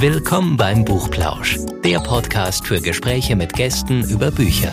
Willkommen beim Buchplausch, der Podcast für Gespräche mit Gästen über Bücher.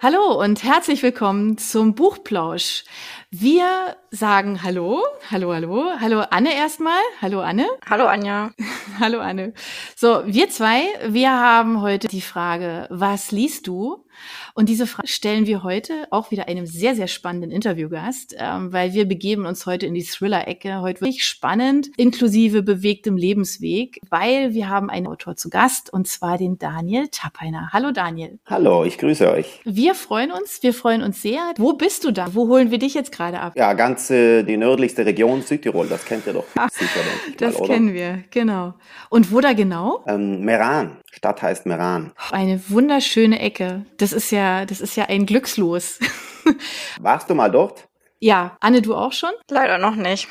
Hallo und herzlich willkommen zum Buchplausch. Wir sagen Hallo, hallo, hallo, hallo Anne erstmal. Hallo Anne. Hallo Anja. hallo Anne. So, wir zwei, wir haben heute die Frage, was liest du? Und diese Frage stellen wir heute auch wieder einem sehr, sehr spannenden Interviewgast, ähm, weil wir begeben uns heute in die Thriller-Ecke. Heute wirklich spannend, inklusive bewegtem Lebensweg, weil wir haben einen Autor zu Gast und zwar den Daniel Tappeiner. Hallo Daniel. Hallo, ich grüße euch. Wir freuen uns, wir freuen uns sehr. Wo bist du da? Wo holen wir dich jetzt gerade ab? Ja, ganz äh, die nördlichste Region Südtirol, das kennt ihr doch ah, sicher. Das mal, kennen wir, genau. Und wo da genau? Ähm, Meran. Stadt heißt Meran. Eine wunderschöne Ecke. Das ist ja, das ist ja ein Glückslos. Warst du mal dort? Ja. Anne, du auch schon? Leider noch nicht.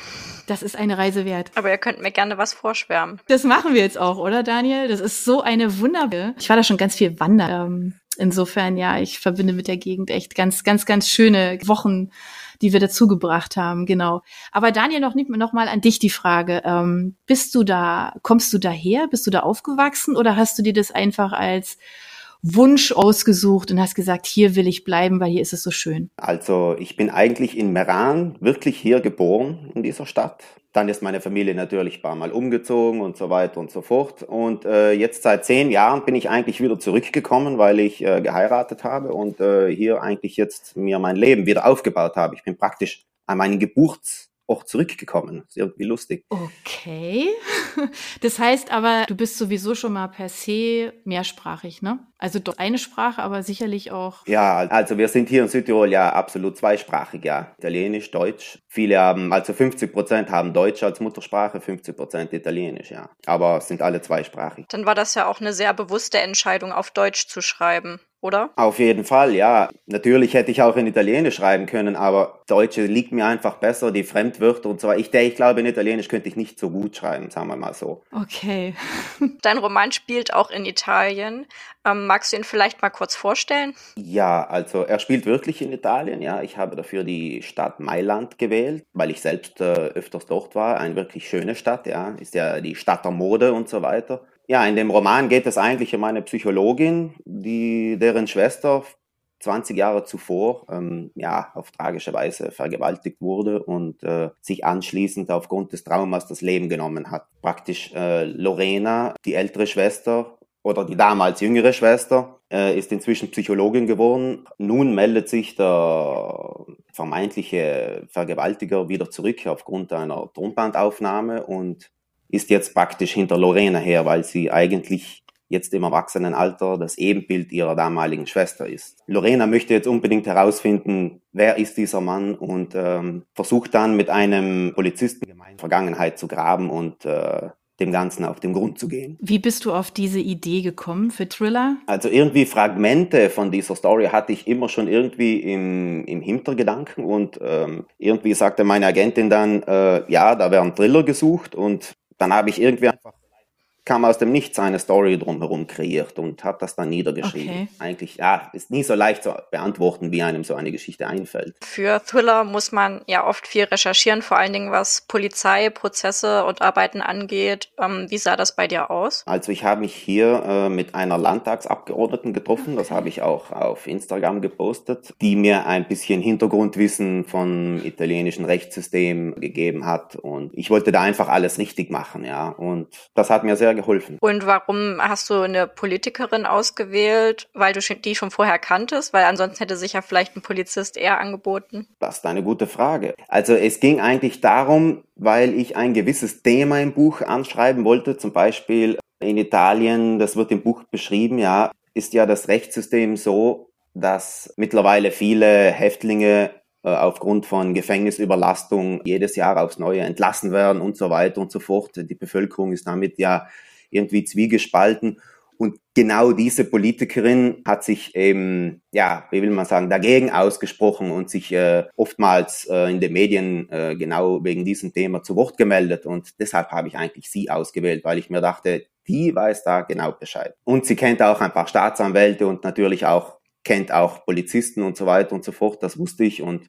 Das ist eine Reise wert. Aber ihr könnt mir gerne was vorschwärmen. Das machen wir jetzt auch, oder Daniel? Das ist so eine wunderbare. Ich war da schon ganz viel wandern. Ähm, insofern, ja, ich verbinde mit der Gegend echt ganz, ganz, ganz schöne Wochen die wir dazu gebracht haben, genau. Aber Daniel, noch, noch mal an dich die Frage. Ähm, bist du da, kommst du daher? Bist du da aufgewachsen oder hast du dir das einfach als Wunsch ausgesucht und hast gesagt, hier will ich bleiben, weil hier ist es so schön? Also ich bin eigentlich in Meran wirklich hier geboren in dieser Stadt. Dann ist meine Familie natürlich ein paar Mal umgezogen und so weiter und so fort. Und äh, jetzt seit zehn Jahren bin ich eigentlich wieder zurückgekommen, weil ich äh, geheiratet habe und äh, hier eigentlich jetzt mir mein Leben wieder aufgebaut habe. Ich bin praktisch an meinen Geburts auch zurückgekommen. ist irgendwie lustig. Okay. Das heißt aber, du bist sowieso schon mal per se mehrsprachig, ne? Also doch eine Sprache, aber sicherlich auch. Ja, also wir sind hier in Südtirol ja absolut zweisprachig, ja. Italienisch, Deutsch. Viele haben, also 50 Prozent haben Deutsch als Muttersprache, 50 Prozent Italienisch, ja. Aber sind alle zweisprachig. Dann war das ja auch eine sehr bewusste Entscheidung, auf Deutsch zu schreiben oder? Auf jeden Fall, ja. Natürlich hätte ich auch in Italienisch schreiben können, aber Deutsch liegt mir einfach besser, die Fremdwörter und so weiter. Ich, ich glaube, in Italienisch könnte ich nicht so gut schreiben, sagen wir mal so. Okay. Dein Roman spielt auch in Italien. Ähm, magst du ihn vielleicht mal kurz vorstellen? Ja, also er spielt wirklich in Italien, ja. Ich habe dafür die Stadt Mailand gewählt, weil ich selbst äh, öfters dort war. Eine wirklich schöne Stadt, ja. Ist ja die Stadt der Mode und so weiter. Ja, in dem Roman geht es eigentlich um eine Psychologin, die, deren Schwester 20 Jahre zuvor ähm, ja, auf tragische Weise vergewaltigt wurde und äh, sich anschließend aufgrund des Traumas das Leben genommen hat. Praktisch äh, Lorena, die ältere Schwester oder die damals jüngere Schwester, äh, ist inzwischen Psychologin geworden. Nun meldet sich der vermeintliche Vergewaltiger wieder zurück aufgrund einer Tonbandaufnahme und ist jetzt praktisch hinter Lorena her, weil sie eigentlich jetzt im Erwachsenenalter das Ebenbild ihrer damaligen Schwester ist. Lorena möchte jetzt unbedingt herausfinden, wer ist dieser Mann und ähm, versucht dann mit einem Polizisten gemein Vergangenheit zu graben und äh, dem Ganzen auf den Grund zu gehen. Wie bist du auf diese Idee gekommen für Thriller? Also irgendwie Fragmente von dieser Story hatte ich immer schon irgendwie im, im Hintergedanken und ähm, irgendwie sagte meine Agentin dann, äh, ja, da wäre ein Thriller gesucht und dann habe ich irgendwie einfach kam aus dem Nichts eine Story drumherum kreiert und habe das dann niedergeschrieben. Okay. Eigentlich, ja, ist nie so leicht zu beantworten, wie einem so eine Geschichte einfällt. Für Thriller muss man ja oft viel recherchieren, vor allen Dingen was Polizei, Prozesse und Arbeiten angeht. Ähm, wie sah das bei dir aus? Also ich habe mich hier äh, mit einer Landtagsabgeordneten getroffen, das habe ich auch auf Instagram gepostet, die mir ein bisschen Hintergrundwissen vom italienischen Rechtssystem gegeben hat und ich wollte da einfach alles richtig machen, ja. Und das hat mir sehr geholfen. Und warum hast du eine Politikerin ausgewählt? Weil du die schon vorher kanntest? Weil ansonsten hätte sich ja vielleicht ein Polizist eher angeboten. Das ist eine gute Frage. Also es ging eigentlich darum, weil ich ein gewisses Thema im Buch anschreiben wollte. Zum Beispiel in Italien, das wird im Buch beschrieben, ja, ist ja das Rechtssystem so, dass mittlerweile viele Häftlinge aufgrund von Gefängnisüberlastung jedes Jahr aufs Neue entlassen werden und so weiter und so fort. Die Bevölkerung ist damit ja irgendwie zwiegespalten. Und genau diese Politikerin hat sich eben, ja, wie will man sagen, dagegen ausgesprochen und sich äh, oftmals äh, in den Medien äh, genau wegen diesem Thema zu Wort gemeldet. Und deshalb habe ich eigentlich sie ausgewählt, weil ich mir dachte, die weiß da genau Bescheid. Und sie kennt auch ein paar Staatsanwälte und natürlich auch kennt auch Polizisten und so weiter und so fort. Das wusste ich und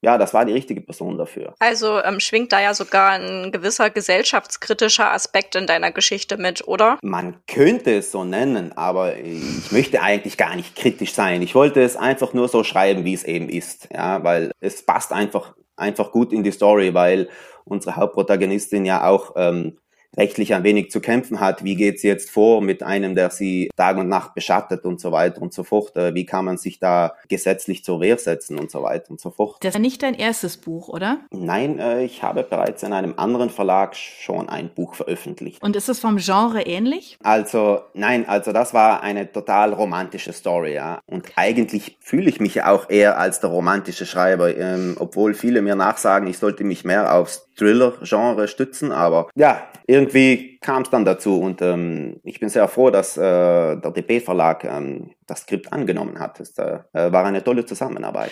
ja, das war die richtige Person dafür. Also ähm, schwingt da ja sogar ein gewisser gesellschaftskritischer Aspekt in deiner Geschichte mit, oder? Man könnte es so nennen, aber ich möchte eigentlich gar nicht kritisch sein. Ich wollte es einfach nur so schreiben, wie es eben ist, ja, weil es passt einfach einfach gut in die Story, weil unsere Hauptprotagonistin ja auch ähm, rechtlich ein wenig zu kämpfen hat. Wie geht sie jetzt vor mit einem, der sie Tag und Nacht beschattet und so weiter und so fort? Äh, wie kann man sich da gesetzlich zur Wehr setzen und so weiter und so fort? Das ist nicht dein erstes Buch, oder? Nein, äh, ich habe bereits in einem anderen Verlag schon ein Buch veröffentlicht. Und ist es vom Genre ähnlich? Also, nein, also das war eine total romantische Story, ja. Und eigentlich fühle ich mich ja auch eher als der romantische Schreiber, ähm, obwohl viele mir nachsagen, ich sollte mich mehr aufs Thriller-Genre stützen, aber ja, irgendwie kam es dann dazu und ähm, ich bin sehr froh, dass äh, der DB-Verlag ähm, das Skript angenommen hat. Es äh, war eine tolle Zusammenarbeit.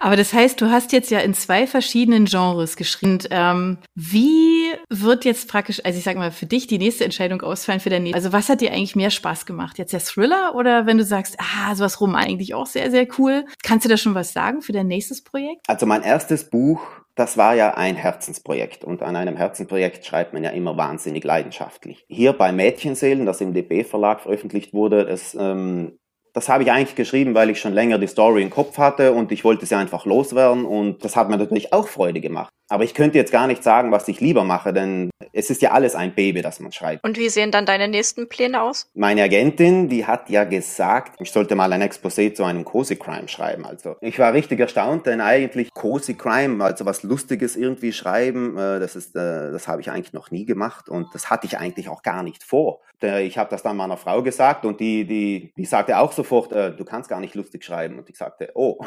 Aber das heißt, du hast jetzt ja in zwei verschiedenen Genres geschrieben. ähm, wie wird jetzt praktisch, also ich sag mal, für dich die nächste Entscheidung ausfallen für dein nächste? Also was hat dir eigentlich mehr Spaß gemacht? Jetzt der Thriller oder wenn du sagst, ah, sowas rum eigentlich auch sehr, sehr cool. Kannst du da schon was sagen für dein nächstes Projekt? Also mein erstes Buch das war ja ein Herzensprojekt und an einem Herzensprojekt schreibt man ja immer wahnsinnig leidenschaftlich. Hier bei Mädchenseelen, das im DB Verlag veröffentlicht wurde, das, ähm, das habe ich eigentlich geschrieben, weil ich schon länger die Story im Kopf hatte und ich wollte sie einfach loswerden und das hat mir natürlich auch Freude gemacht. Aber ich könnte jetzt gar nicht sagen, was ich lieber mache, denn es ist ja alles ein Baby, das man schreibt. Und wie sehen dann deine nächsten Pläne aus? Meine Agentin, die hat ja gesagt, ich sollte mal ein Exposé zu einem Cozy Crime schreiben. Also ich war richtig erstaunt, denn eigentlich Cozy Crime, also was Lustiges irgendwie schreiben, äh, das ist, äh, das habe ich eigentlich noch nie gemacht und das hatte ich eigentlich auch gar nicht vor. Ich habe das dann meiner Frau gesagt und die, die, die sagte auch sofort, äh, du kannst gar nicht lustig schreiben. Und ich sagte, oh,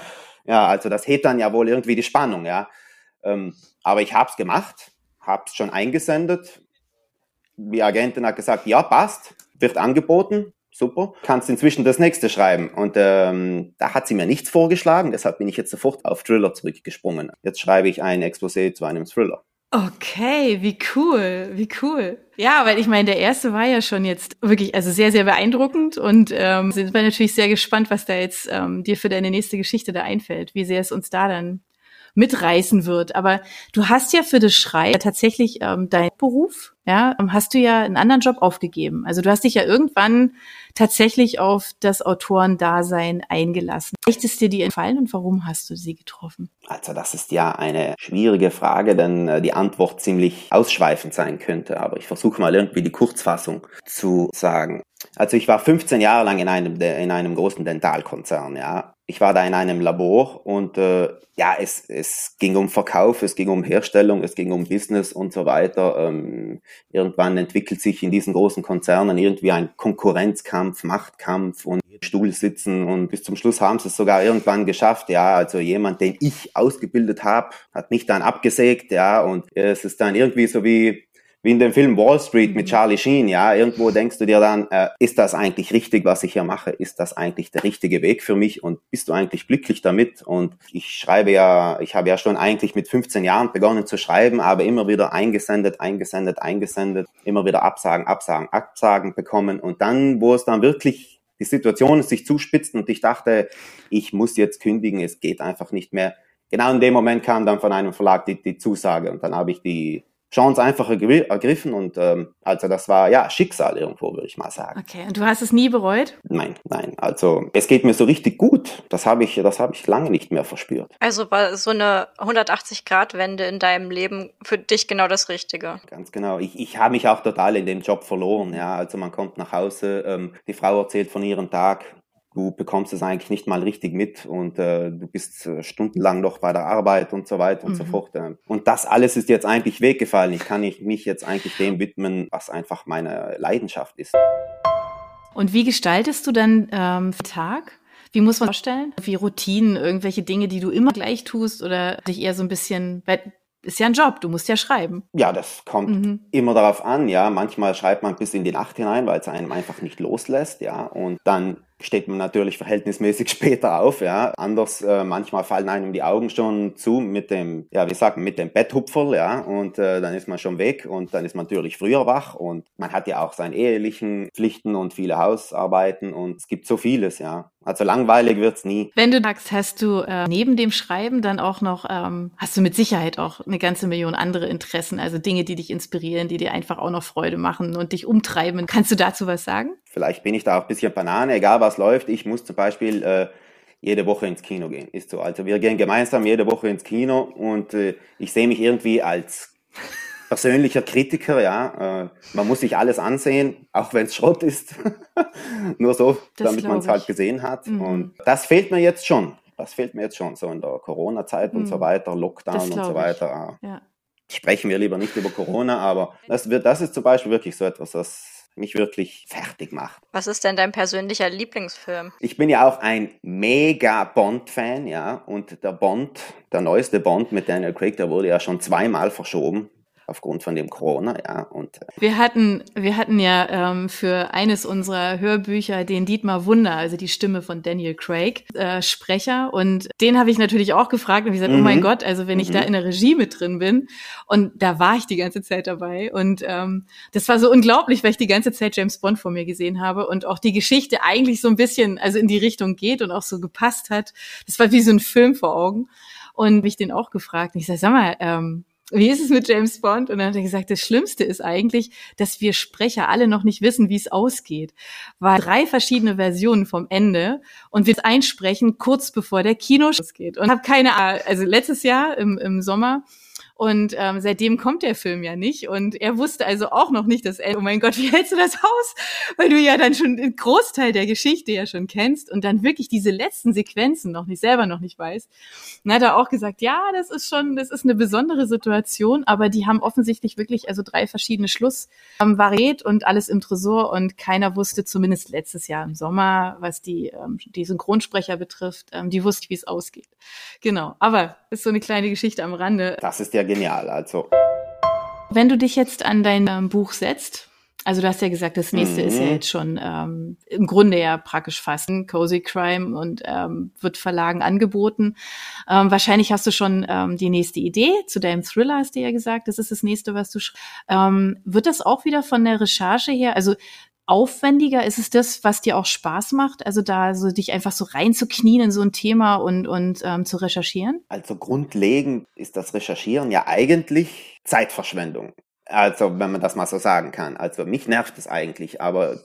ja, also das hebt dann ja wohl irgendwie die Spannung, ja. Ähm, aber ich habe es gemacht, habe es schon eingesendet. Die Agentin hat gesagt, ja, passt, wird angeboten, super, kannst inzwischen das nächste schreiben. Und ähm, da hat sie mir nichts vorgeschlagen, deshalb bin ich jetzt sofort auf Thriller zurückgesprungen. Jetzt schreibe ich ein Exposé zu einem Thriller. Okay, wie cool, wie cool. Ja, weil ich meine, der erste war ja schon jetzt wirklich, also sehr, sehr beeindruckend und ähm, sind wir natürlich sehr gespannt, was da jetzt ähm, dir für deine nächste Geschichte da einfällt, wie sehr es uns da dann mitreißen wird. Aber du hast ja für das Schreiben tatsächlich ähm, deinen Beruf, ja, ähm, hast du ja einen anderen Job aufgegeben. Also du hast dich ja irgendwann tatsächlich auf das Autorendasein eingelassen. Echt ist dir die entfallen und warum hast du sie getroffen? Also das ist ja eine schwierige Frage, denn äh, die Antwort ziemlich ausschweifend sein könnte. Aber ich versuche mal irgendwie die Kurzfassung zu sagen. Also ich war 15 Jahre lang in einem, in einem großen Dentalkonzern, ja. Ich war da in einem Labor und äh, ja, es, es ging um Verkauf, es ging um Herstellung, es ging um Business und so weiter. Ähm, irgendwann entwickelt sich in diesen großen Konzernen irgendwie ein Konkurrenzkampf, Machtkampf und Stuhl sitzen und bis zum Schluss haben sie es sogar irgendwann geschafft. Ja, also jemand, den ich ausgebildet habe, hat mich dann abgesägt, ja, und es ist dann irgendwie so wie wie in dem Film Wall Street mit mhm. Charlie Sheen, ja, irgendwo denkst du dir dann, äh, ist das eigentlich richtig, was ich hier mache? Ist das eigentlich der richtige Weg für mich? Und bist du eigentlich glücklich damit? Und ich schreibe ja, ich habe ja schon eigentlich mit 15 Jahren begonnen zu schreiben, aber immer wieder eingesendet, eingesendet, eingesendet, immer wieder Absagen, Absagen, Absagen bekommen. Und dann, wo es dann wirklich die Situation sich zuspitzt und ich dachte, ich muss jetzt kündigen, es geht einfach nicht mehr. Genau in dem Moment kam dann von einem Verlag die, die Zusage und dann habe ich die Chance einfach ergriffen und ähm, also das war ja Schicksal irgendwo, würde ich mal sagen. Okay, und du hast es nie bereut? Nein, nein. Also es geht mir so richtig gut. Das habe ich, das habe ich lange nicht mehr verspürt. Also war so eine 180-Grad-Wende in deinem Leben für dich genau das Richtige? Ganz genau. Ich, ich habe mich auch total in dem Job verloren. Ja, also man kommt nach Hause, ähm, die Frau erzählt von ihrem Tag, du bekommst es eigentlich nicht mal richtig mit und äh, du bist äh, stundenlang noch bei der Arbeit und so weiter und mhm. so fort. Äh. Und das alles ist jetzt eigentlich weggefallen. Ich kann mich jetzt eigentlich dem widmen, was einfach meine Leidenschaft ist. Und wie gestaltest du dann ähm, Tag? Wie muss man vorstellen? Wie Routinen, irgendwelche Dinge, die du immer gleich tust oder dich eher so ein bisschen, weil ist ja ein Job, du musst ja schreiben. Ja, das kommt mhm. immer darauf an, ja. Manchmal schreibt man bis in die Nacht hinein, weil es einem einfach nicht loslässt, ja. Und dann steht man natürlich verhältnismäßig später auf, ja. Anders, äh, manchmal fallen einem die Augen schon zu mit dem, ja, wie sagt man, mit dem Betthupferl, ja. Und äh, dann ist man schon weg und dann ist man natürlich früher wach und man hat ja auch seine ehelichen Pflichten und viele Hausarbeiten und es gibt so vieles, ja. Also langweilig wird's nie. Wenn du sagst, hast du äh, neben dem Schreiben dann auch noch, ähm, hast du mit Sicherheit auch eine ganze Million andere Interessen, also Dinge, die dich inspirieren, die dir einfach auch noch Freude machen und dich umtreiben. Kannst du dazu was sagen? Vielleicht bin ich da auch ein bisschen Banane, egal was läuft. Ich muss zum Beispiel äh, jede Woche ins Kino gehen. Ist so. Also wir gehen gemeinsam jede Woche ins Kino und äh, ich sehe mich irgendwie als persönlicher Kritiker, ja. Äh, man muss sich alles ansehen, auch wenn es Schrott ist. Nur so, das damit man es halt gesehen hat. Mhm. Und das fehlt mir jetzt schon. Das fehlt mir jetzt schon, so in der Corona-Zeit mhm. und so mhm. weiter, Lockdown und so weiter. Ja. Sprechen wir lieber nicht über Corona, aber das, wird, das ist zum Beispiel wirklich so etwas, das mich wirklich fertig macht. Was ist denn dein persönlicher Lieblingsfilm? Ich bin ja auch ein mega Bond-Fan, ja, und der Bond, der neueste Bond mit Daniel Craig, der wurde ja schon zweimal verschoben aufgrund von dem Corona, ja. Und äh wir hatten, wir hatten ja ähm, für eines unserer Hörbücher den Dietmar Wunder, also die Stimme von Daniel Craig, äh, Sprecher. Und den habe ich natürlich auch gefragt und ich gesagt, mhm. oh mein mhm. Gott, also wenn ich mhm. da in der Regie mit drin bin und da war ich die ganze Zeit dabei. Und ähm, das war so unglaublich, weil ich die ganze Zeit James Bond vor mir gesehen habe und auch die Geschichte eigentlich so ein bisschen, also in die Richtung geht und auch so gepasst hat. Das war wie so ein Film vor Augen. Und mich den auch gefragt. Und ich sage, sag mal, ähm, wie ist es mit James Bond? Und dann hat er gesagt, das Schlimmste ist eigentlich, dass wir Sprecher alle noch nicht wissen, wie es ausgeht. War drei verschiedene Versionen vom Ende und wir einsprechen kurz bevor der Kino geht. Und habe keine Ahnung, also letztes Jahr im, im Sommer und ähm, seitdem kommt der Film ja nicht. Und er wusste also auch noch nicht das Ende. Oh mein Gott, wie hältst du das aus? Weil du ja dann schon den Großteil der Geschichte ja schon kennst und dann wirklich diese letzten Sequenzen noch nicht selber noch nicht weißt. Und hat er auch gesagt, ja, das ist schon, das ist eine besondere Situation, aber die haben offensichtlich wirklich also drei verschiedene Schluss ähm, variiert und alles im Tresor und keiner wusste zumindest letztes Jahr im Sommer, was die, ähm, die Synchronsprecher betrifft, ähm, die wusste, wie es ausgeht. Genau. Aber ist so eine kleine Geschichte am Rande. Das ist ja genial. Also. Wenn du dich jetzt an dein ähm, Buch setzt, also du hast ja gesagt, das nächste mhm. ist ja mhm. jetzt schon ähm, im Grunde ja praktisch fast ein Cozy Crime und ähm, wird Verlagen angeboten. Ähm, wahrscheinlich hast du schon ähm, die nächste Idee zu deinem Thriller, hast du ja gesagt. Das ist das nächste, was du schreibst. Ähm, wird das auch wieder von der Recherche her? Also aufwendiger? Ist es das, was dir auch Spaß macht? Also da so dich einfach so reinzuknien in so ein Thema und, und ähm, zu recherchieren? Also grundlegend ist das Recherchieren ja eigentlich Zeitverschwendung. Also wenn man das mal so sagen kann. Also mich nervt es eigentlich, aber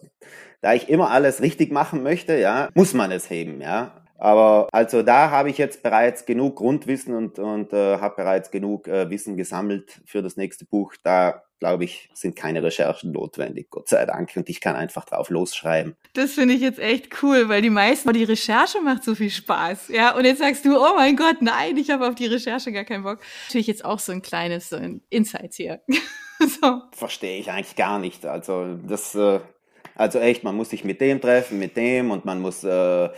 da ich immer alles richtig machen möchte, ja, muss man es heben, ja. Aber also da habe ich jetzt bereits genug Grundwissen und, und äh, habe bereits genug äh, Wissen gesammelt für das nächste Buch. Da glaube ich, sind keine Recherchen notwendig, Gott sei Dank. Und ich kann einfach drauf losschreiben. Das finde ich jetzt echt cool, weil die meisten, die Recherche macht so viel Spaß. Ja, und jetzt sagst du, oh mein Gott, nein, ich habe auf die Recherche gar keinen Bock. Natürlich jetzt auch so ein kleines so ein Insight hier. so. Verstehe ich eigentlich gar nicht. Also das, äh, also echt, man muss sich mit dem treffen, mit dem und man muss, äh, ja,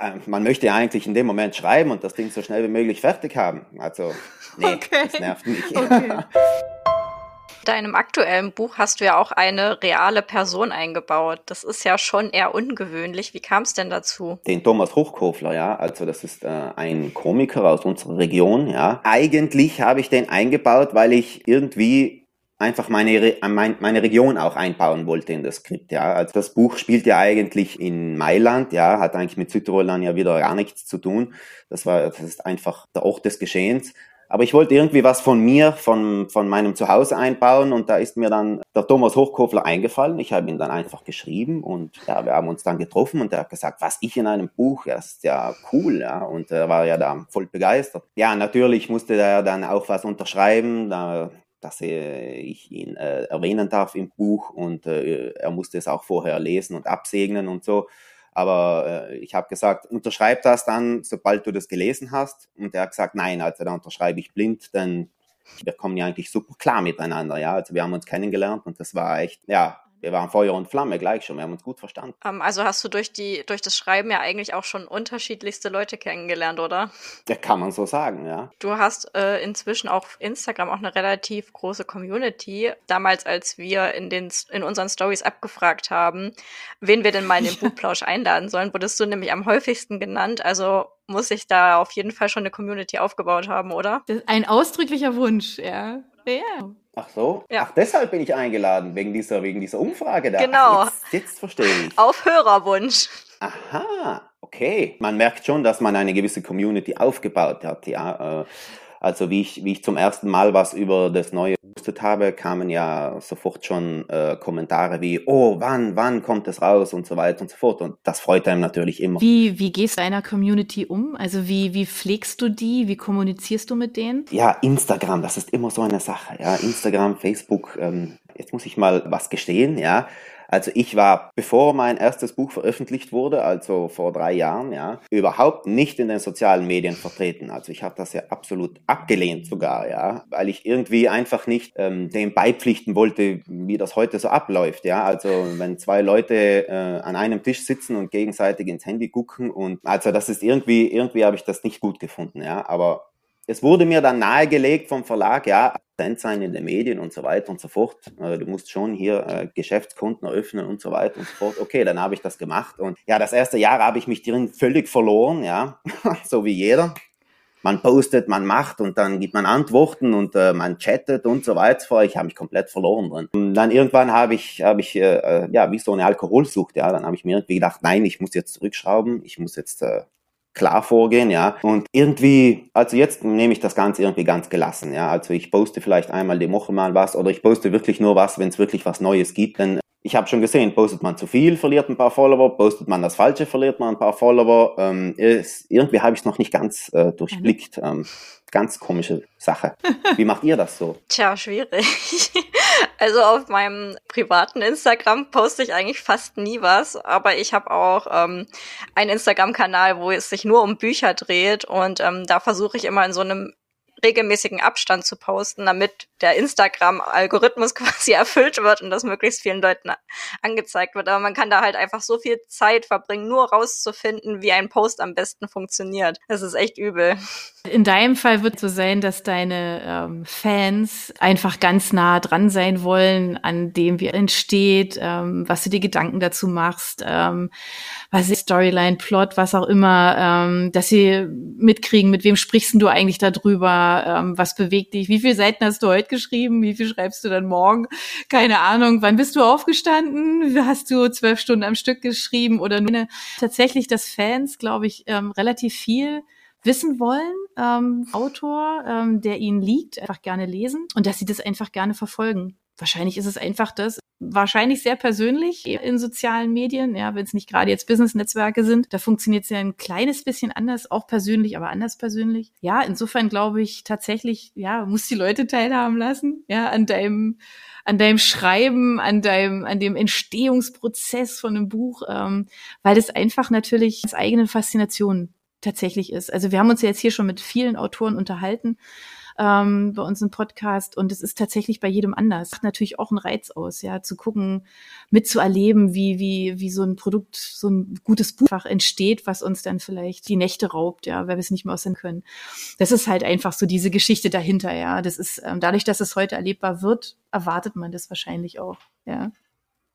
äh, man möchte eigentlich in dem Moment schreiben und das Ding so schnell wie möglich fertig haben. Also, nee, okay. das nervt mich. Okay. deinem aktuellen Buch hast du ja auch eine reale Person eingebaut. Das ist ja schon eher ungewöhnlich. Wie kam es denn dazu? Den Thomas Hochkofler, ja. Also das ist äh, ein Komiker aus unserer Region, ja. Eigentlich habe ich den eingebaut, weil ich irgendwie einfach meine, meine Region auch einbauen wollte in das Skript, ja. Also das Buch spielt ja eigentlich in Mailand, ja, hat eigentlich mit Südtirolern ja wieder gar nichts zu tun. Das war, das ist einfach der Ort des Geschehens. Aber ich wollte irgendwie was von mir, von, von meinem Zuhause einbauen und da ist mir dann der Thomas Hochkofler eingefallen. Ich habe ihn dann einfach geschrieben und ja, wir haben uns dann getroffen und er hat gesagt, was ich in einem Buch, das ist ja cool, ja, und er war ja da voll begeistert. Ja, natürlich musste er dann auch was unterschreiben, da, dass ich ihn äh, erwähnen darf im Buch und äh, er musste es auch vorher lesen und absegnen und so. Aber äh, ich habe gesagt, unterschreib das dann, sobald du das gelesen hast. Und er hat gesagt, nein, also dann unterschreibe ich blind, denn wir kommen ja eigentlich super klar miteinander, ja. Also wir haben uns kennengelernt und das war echt, ja, wir waren Feuer und Flamme gleich schon, wir haben uns gut verstanden. Um, ähm, also hast du durch, die, durch das Schreiben ja eigentlich auch schon unterschiedlichste Leute kennengelernt, oder? Ja, kann man so sagen, ja. Du hast äh, inzwischen auf Instagram auch eine relativ große Community. Damals, als wir in, den, in unseren Stories abgefragt haben, wen wir denn mal in den Buchplausch einladen sollen, wurdest du nämlich am häufigsten genannt. Also muss ich da auf jeden Fall schon eine Community aufgebaut haben, oder? Das ist ein ausdrücklicher Wunsch, ja. Ja. Ach so? Ja. Ach, deshalb bin ich eingeladen, wegen dieser, wegen dieser Umfrage da. Genau. Ach, jetzt, jetzt verstehe ich. Auf Hörerwunsch. Aha. okay. Man merkt schon, dass man eine gewisse Community aufgebaut hat, ja. Äh, also wie ich, wie ich zum ersten Mal was über das Neue gepostet habe, kamen ja sofort schon äh, Kommentare wie, oh, wann, wann kommt es raus und so weiter und so fort. Und das freut einem natürlich immer. Wie, wie gehst du deiner Community um? Also wie, wie pflegst du die? Wie kommunizierst du mit denen? Ja, Instagram, das ist immer so eine Sache. Ja, Instagram, Facebook, ähm, jetzt muss ich mal was gestehen, ja. Also ich war, bevor mein erstes Buch veröffentlicht wurde, also vor drei Jahren, ja, überhaupt nicht in den sozialen Medien vertreten. Also ich habe das ja absolut abgelehnt sogar, ja, weil ich irgendwie einfach nicht ähm, dem beipflichten wollte, wie das heute so abläuft, ja. Also wenn zwei Leute äh, an einem Tisch sitzen und gegenseitig ins Handy gucken und also das ist irgendwie, irgendwie habe ich das nicht gut gefunden, ja. Aber es wurde mir dann nahegelegt vom Verlag, ja, Präsent sein in den Medien und so weiter und so fort. Äh, du musst schon hier äh, Geschäftskonten eröffnen und so weiter und so fort. Okay, dann habe ich das gemacht. Und ja, das erste Jahr habe ich mich drin völlig verloren, ja, so wie jeder. Man postet, man macht und dann gibt man Antworten und äh, man chattet und so weiter. Ich habe mich komplett verloren drin. Und dann irgendwann habe ich, habe ich äh, äh, ja wie so eine Alkoholsucht, ja. Dann habe ich mir irgendwie gedacht, nein, ich muss jetzt zurückschrauben, ich muss jetzt äh, klar vorgehen, ja. Und irgendwie, also jetzt nehme ich das Ganze irgendwie ganz gelassen, ja. Also ich poste vielleicht einmal die Woche mal was oder ich poste wirklich nur was, wenn es wirklich was Neues gibt. Denn ich habe schon gesehen, postet man zu viel, verliert ein paar Follower, postet man das Falsche, verliert man ein paar Follower. Ähm, ist, irgendwie habe ich es noch nicht ganz äh, durchblickt. Ähm, ganz komische Sache. Wie macht ihr das so? Tja, schwierig. Also auf meinem privaten Instagram poste ich eigentlich fast nie was, aber ich habe auch ähm, einen Instagram-Kanal, wo es sich nur um Bücher dreht und ähm, da versuche ich immer in so einem regelmäßigen Abstand zu posten, damit der Instagram-Algorithmus quasi erfüllt wird und das möglichst vielen Leuten angezeigt wird. Aber man kann da halt einfach so viel Zeit verbringen, nur rauszufinden, wie ein Post am besten funktioniert. Das ist echt übel. In deinem Fall wird so sein, dass deine ähm, Fans einfach ganz nah dran sein wollen an dem, wie entsteht, ähm, was du dir Gedanken dazu machst, ähm, was ist Storyline, Plot, was auch immer, ähm, dass sie mitkriegen, mit wem sprichst du eigentlich darüber, ähm, was bewegt dich, wie viele Seiten hast du heute geschrieben, wie viel schreibst du dann morgen, keine Ahnung, wann bist du aufgestanden, hast du zwölf Stunden am Stück geschrieben oder nur tatsächlich, dass Fans, glaube ich, ähm, relativ viel wissen wollen, ähm, Autor, ähm, der ihnen liegt, einfach gerne lesen und dass sie das einfach gerne verfolgen. Wahrscheinlich ist es einfach das, wahrscheinlich sehr persönlich in sozialen Medien, ja, wenn es nicht gerade jetzt Business-Netzwerke sind. Da funktioniert es ja ein kleines bisschen anders, auch persönlich, aber anders persönlich. Ja, insofern glaube ich tatsächlich, ja, muss die Leute teilhaben lassen, ja, an deinem an deinem Schreiben, an deinem, an dem Entstehungsprozess von einem Buch, ähm, weil das einfach natürlich als eigene Faszination tatsächlich ist. Also wir haben uns ja jetzt hier schon mit vielen Autoren unterhalten ähm, bei uns im Podcast und es ist tatsächlich bei jedem anders. Macht natürlich auch einen Reiz aus, ja, zu gucken, mitzuerleben, wie, wie, wie so ein Produkt, so ein gutes Buchfach entsteht, was uns dann vielleicht die Nächte raubt, ja, weil wir es nicht mehr aussehen können. Das ist halt einfach so diese Geschichte dahinter, ja. Das ist, ähm, dadurch, dass es heute erlebbar wird, erwartet man das wahrscheinlich auch, ja.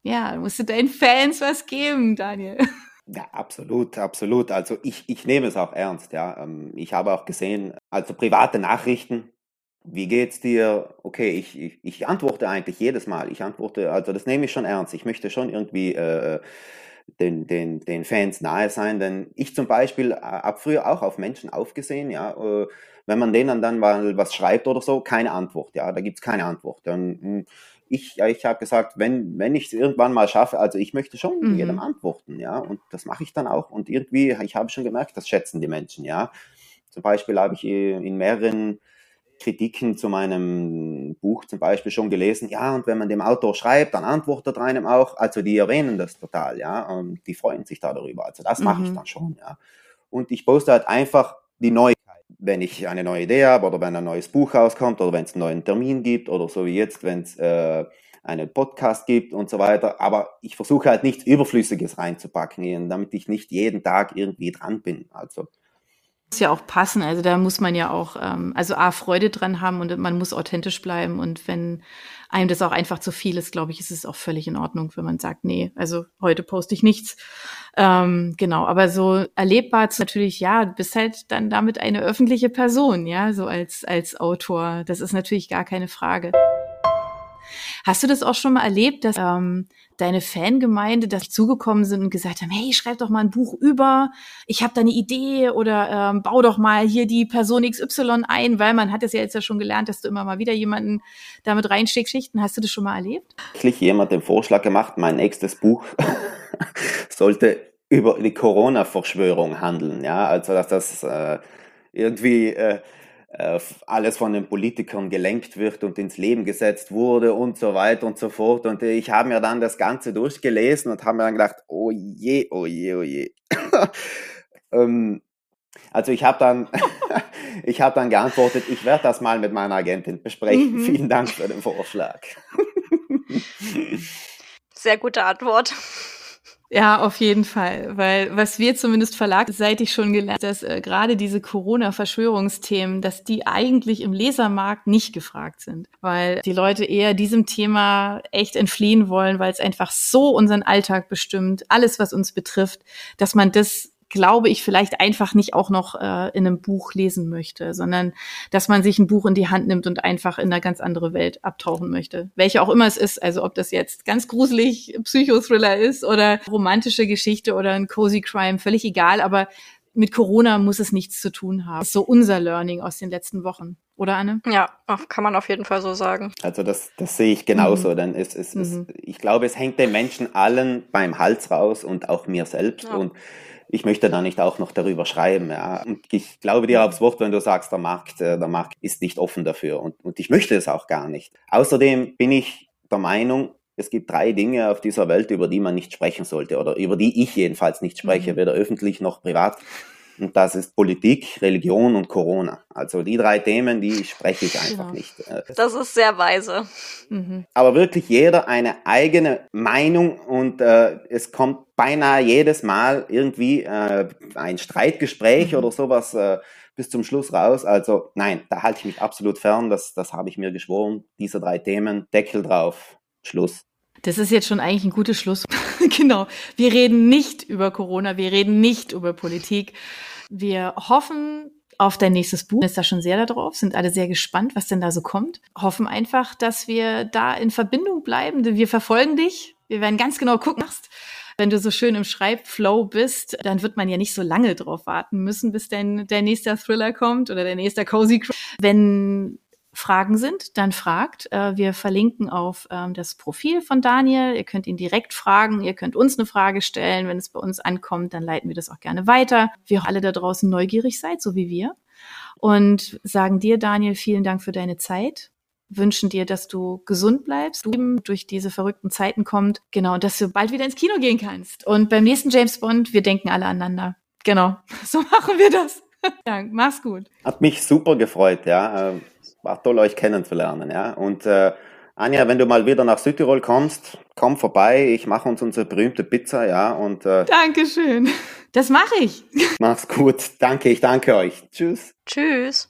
Ja, musst du deinen Fans was geben, Daniel. Ja, absolut, absolut. Also ich, ich nehme es auch ernst, ja. Ähm, ich habe auch gesehen, also private Nachrichten, wie geht's dir? Okay, ich, ich, ich antworte eigentlich jedes Mal. Ich antworte, also das nehme ich schon ernst. Ich möchte schon irgendwie äh, den, den, den Fans nahe sein, denn ich zum Beispiel äh, habe früher auch auf Menschen aufgesehen, ja. Äh, wenn man denen dann mal was schreibt oder so, keine Antwort, ja, da gibt's keine Antwort. Dann, hm, ich, ich habe gesagt, wenn, wenn ich es irgendwann mal schaffe, also ich möchte schon mhm. jedem antworten, ja, und das mache ich dann auch. Und irgendwie, ich habe schon gemerkt, das schätzen die Menschen, ja. Zum Beispiel habe ich in mehreren Kritiken zu meinem Buch zum Beispiel schon gelesen, ja, und wenn man dem Autor schreibt, dann antwortet er einem auch, also die erwähnen das total, ja, und die freuen sich da darüber, also das mache ich mhm. dann schon, ja. Und ich poste halt einfach die Neuigkeit, wenn ich eine neue Idee habe oder wenn ein neues Buch rauskommt oder wenn es einen neuen Termin gibt oder so wie jetzt, wenn es äh, einen Podcast gibt und so weiter. Aber ich versuche halt nichts Überflüssiges reinzupacken, damit ich nicht jeden Tag irgendwie dran bin. Also muss ja auch passen. Also da muss man ja auch, ähm, also A, Freude dran haben und man muss authentisch bleiben. Und wenn einem das auch einfach zu viel ist, glaube ich, ist es auch völlig in Ordnung, wenn man sagt, nee, also heute poste ich nichts. Ähm, genau, aber so erlebbar ist natürlich, ja, du bist halt dann damit eine öffentliche Person, ja, so als, als Autor. Das ist natürlich gar keine Frage. Hast du das auch schon mal erlebt, dass ähm, deine Fangemeinde, dass zugekommen sind und gesagt haben, hey, schreib doch mal ein Buch über, ich habe da eine Idee oder ähm, bau doch mal hier die Person XY ein, weil man hat es ja jetzt ja schon gelernt, dass du immer mal wieder jemanden damit reinsteckst, Schichten. Hast du das schon mal erlebt? Wirklich jemand den Vorschlag gemacht, mein nächstes Buch sollte über die Corona-Verschwörung handeln, ja, also dass das äh, irgendwie äh, alles von den Politikern gelenkt wird und ins Leben gesetzt wurde und so weiter und so fort. Und ich habe mir dann das Ganze durchgelesen und habe mir dann gedacht, oh je, oh je, oh je. ähm, also ich habe dann, ich habe dann geantwortet, ich werde das mal mit meiner Agentin besprechen. Mhm. Vielen Dank für den Vorschlag. Sehr gute Antwort. Ja, auf jeden Fall, weil was wir zumindest verlagseitig schon gelernt, dass äh, gerade diese Corona-Verschwörungsthemen, dass die eigentlich im Lesermarkt nicht gefragt sind, weil die Leute eher diesem Thema echt entfliehen wollen, weil es einfach so unseren Alltag bestimmt, alles was uns betrifft, dass man das glaube ich, vielleicht einfach nicht auch noch äh, in einem Buch lesen möchte, sondern dass man sich ein Buch in die Hand nimmt und einfach in eine ganz andere Welt abtauchen möchte. Welche auch immer es ist, also ob das jetzt ganz gruselig Psychothriller ist oder romantische Geschichte oder ein Cozy Crime, völlig egal, aber mit Corona muss es nichts zu tun haben. Das ist so unser Learning aus den letzten Wochen. Oder Anne? Ja, kann man auf jeden Fall so sagen. Also das, das sehe ich genauso, mhm. denn es, es, mhm. es, ich glaube, es hängt den Menschen allen beim Hals raus und auch mir selbst. Ja. Und ich möchte da nicht auch noch darüber schreiben. Ja. Und ich glaube dir aufs Wort, wenn du sagst, der Markt, äh, der Markt ist nicht offen dafür. Und, und ich möchte es auch gar nicht. Außerdem bin ich der Meinung, es gibt drei Dinge auf dieser Welt, über die man nicht sprechen sollte oder über die ich jedenfalls nicht spreche, mhm. weder öffentlich noch privat. Und das ist Politik, Religion und Corona. Also die drei Themen, die spreche ich einfach ja. nicht. Äh, das ist sehr weise. Mhm. Aber wirklich jeder eine eigene Meinung und äh, es kommt beinahe jedes Mal irgendwie äh, ein Streitgespräch mhm. oder sowas äh, bis zum Schluss raus. Also nein, da halte ich mich absolut fern. Das, das habe ich mir geschworen. Diese drei Themen, Deckel drauf, Schluss. Das ist jetzt schon eigentlich ein gutes Schluss. genau. Wir reden nicht über Corona, wir reden nicht über Politik. Wir hoffen auf dein nächstes Buch. Ist da schon sehr darauf, sind alle sehr gespannt, was denn da so kommt. Hoffen einfach, dass wir da in Verbindung bleiben. Wir verfolgen dich. Wir werden ganz genau gucken. Wenn du so schön im Schreibflow bist, dann wird man ja nicht so lange drauf warten müssen, bis dein, der nächste Thriller kommt oder der nächste Cozy. Wenn Fragen sind, dann fragt. Äh, wir verlinken auf ähm, das Profil von Daniel. Ihr könnt ihn direkt fragen. Ihr könnt uns eine Frage stellen. Wenn es bei uns ankommt, dann leiten wir das auch gerne weiter. Wir alle da draußen neugierig seid, so wie wir. Und sagen dir, Daniel, vielen Dank für deine Zeit. Wünschen dir, dass du gesund bleibst, du durch diese verrückten Zeiten kommt. Genau, dass du bald wieder ins Kino gehen kannst. Und beim nächsten James Bond, wir denken alle aneinander. Genau, so machen wir das. ja, mach's gut. Hat mich super gefreut, ja. Ähm, war toll, euch kennenzulernen. Ja? Und äh, Anja, wenn du mal wieder nach Südtirol kommst, komm vorbei. Ich mache uns unsere berühmte Pizza, ja. Und äh, Dankeschön. Das mache ich. Mach's gut. Danke, ich danke euch. Tschüss. Tschüss.